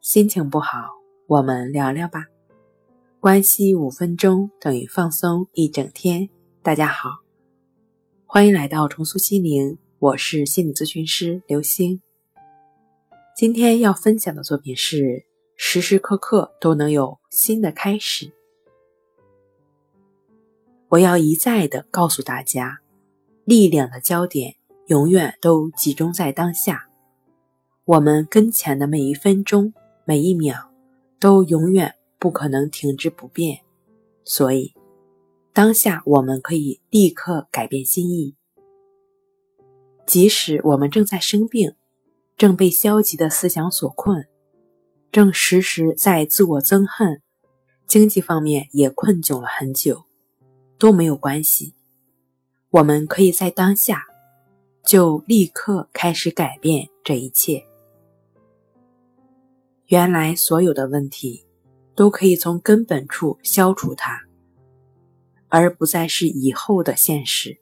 心情不好，我们聊聊吧。关系五分钟等于放松一整天。大家好，欢迎来到重塑心灵，我是心理咨询师刘星。今天要分享的作品是：时时刻刻都能有新的开始。我要一再的告诉大家，力量的焦点永远都集中在当下。我们跟前的每一分钟、每一秒，都永远不可能停滞不变。所以，当下我们可以立刻改变心意。即使我们正在生病，正被消极的思想所困，正时时在自我憎恨，经济方面也困窘了很久，都没有关系。我们可以在当下，就立刻开始改变这一切。原来所有的问题都可以从根本处消除它，而不再是以后的现实。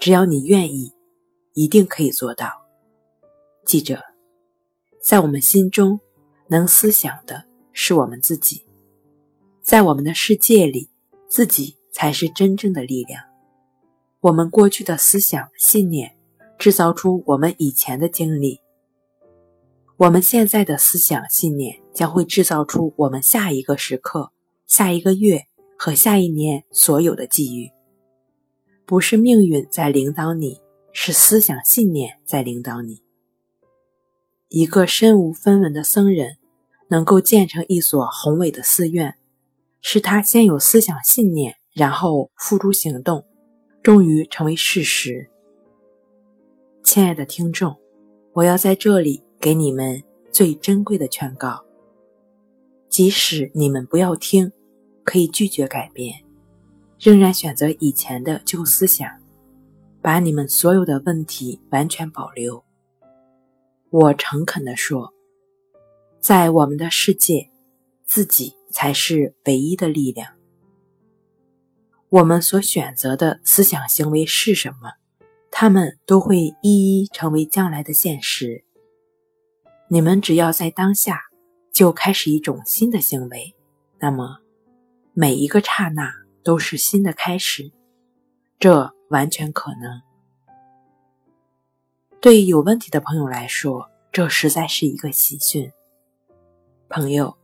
只要你愿意，一定可以做到。记着，在我们心中能思想的是我们自己，在我们的世界里，自己才是真正的力量。我们过去的思想信念，制造出我们以前的经历。我们现在的思想信念将会制造出我们下一个时刻、下一个月和下一年所有的际遇。不是命运在领导你，是思想信念在领导你。一个身无分文的僧人能够建成一所宏伟的寺院，是他先有思想信念，然后付诸行动，终于成为事实。亲爱的听众，我要在这里。给你们最珍贵的劝告，即使你们不要听，可以拒绝改变，仍然选择以前的旧思想，把你们所有的问题完全保留。我诚恳地说，在我们的世界，自己才是唯一的力量。我们所选择的思想行为是什么，他们都会一一成为将来的现实。你们只要在当下就开始一种新的行为，那么每一个刹那都是新的开始，这完全可能。对有问题的朋友来说，这实在是一个喜讯。朋友，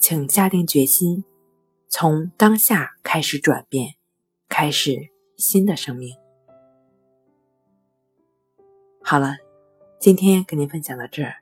请下定决心，从当下开始转变，开始新的生命。好了，今天跟您分享到这儿。